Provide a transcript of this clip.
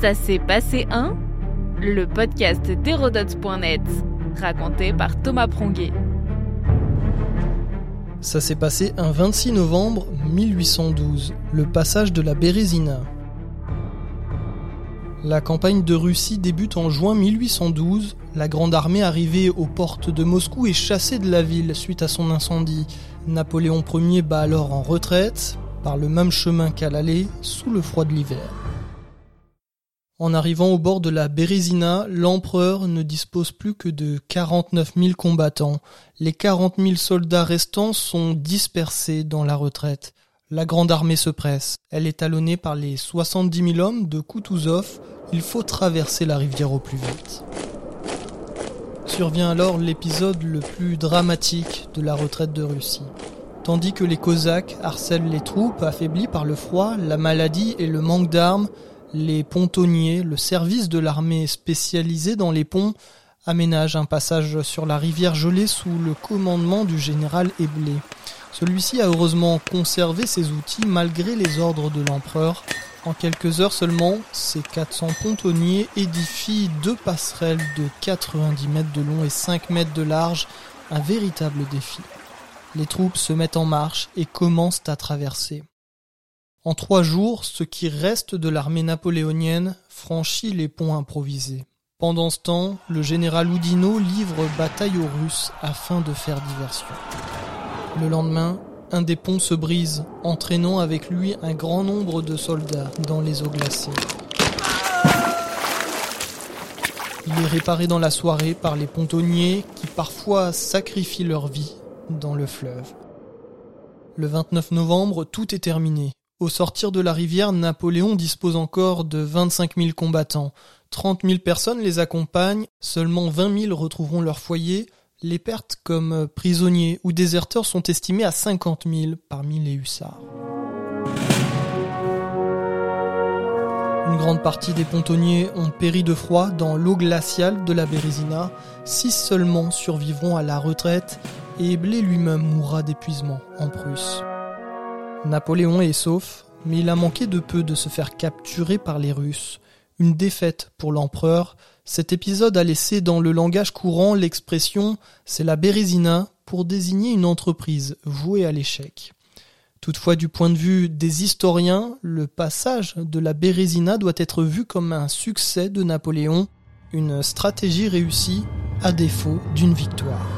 Ça s'est passé un Le podcast d'Hérodote.net, raconté par Thomas Pronguet. Ça s'est passé un 26 novembre 1812, le passage de la Bérésina. La campagne de Russie débute en juin 1812. La grande armée arrivée aux portes de Moscou est chassée de la ville suite à son incendie. Napoléon Ier bat alors en retraite, par le même chemin qu'à l'aller, sous le froid de l'hiver. En arrivant au bord de la Bérésina, l'empereur ne dispose plus que de 49 000 combattants. Les 40 000 soldats restants sont dispersés dans la retraite. La grande armée se presse. Elle est talonnée par les 70 000 hommes de Kutuzov. Il faut traverser la rivière au plus vite. Survient alors l'épisode le plus dramatique de la retraite de Russie. Tandis que les Cosaques harcèlent les troupes affaiblies par le froid, la maladie et le manque d'armes, les pontonniers, le service de l'armée spécialisée dans les ponts, aménagent un passage sur la rivière gelée sous le commandement du général Eblé. Celui-ci a heureusement conservé ses outils malgré les ordres de l'empereur. En quelques heures seulement, ces 400 pontonniers édifient deux passerelles de 90 mètres de long et 5 mètres de large, un véritable défi. Les troupes se mettent en marche et commencent à traverser. En trois jours, ce qui reste de l'armée napoléonienne franchit les ponts improvisés. Pendant ce temps, le général Oudinot livre bataille aux Russes afin de faire diversion. Le lendemain, un des ponts se brise, entraînant avec lui un grand nombre de soldats dans les eaux glacées. Il est réparé dans la soirée par les pontonniers qui parfois sacrifient leur vie dans le fleuve. Le 29 novembre, tout est terminé. Au sortir de la rivière, Napoléon dispose encore de 25 000 combattants. 30 000 personnes les accompagnent, seulement 20 000 retrouveront leur foyer. Les pertes comme prisonniers ou déserteurs sont estimées à 50 000 parmi les hussards. Une grande partie des pontonniers ont péri de froid dans l'eau glaciale de la Bérésina. Six seulement survivront à la retraite et Blé lui-même mourra d'épuisement en Prusse. Napoléon est sauf, mais il a manqué de peu de se faire capturer par les Russes. Une défaite pour l'empereur, cet épisode a laissé dans le langage courant l'expression c'est la Bérésina pour désigner une entreprise vouée à l'échec. Toutefois, du point de vue des historiens, le passage de la Bérésina doit être vu comme un succès de Napoléon, une stratégie réussie à défaut d'une victoire.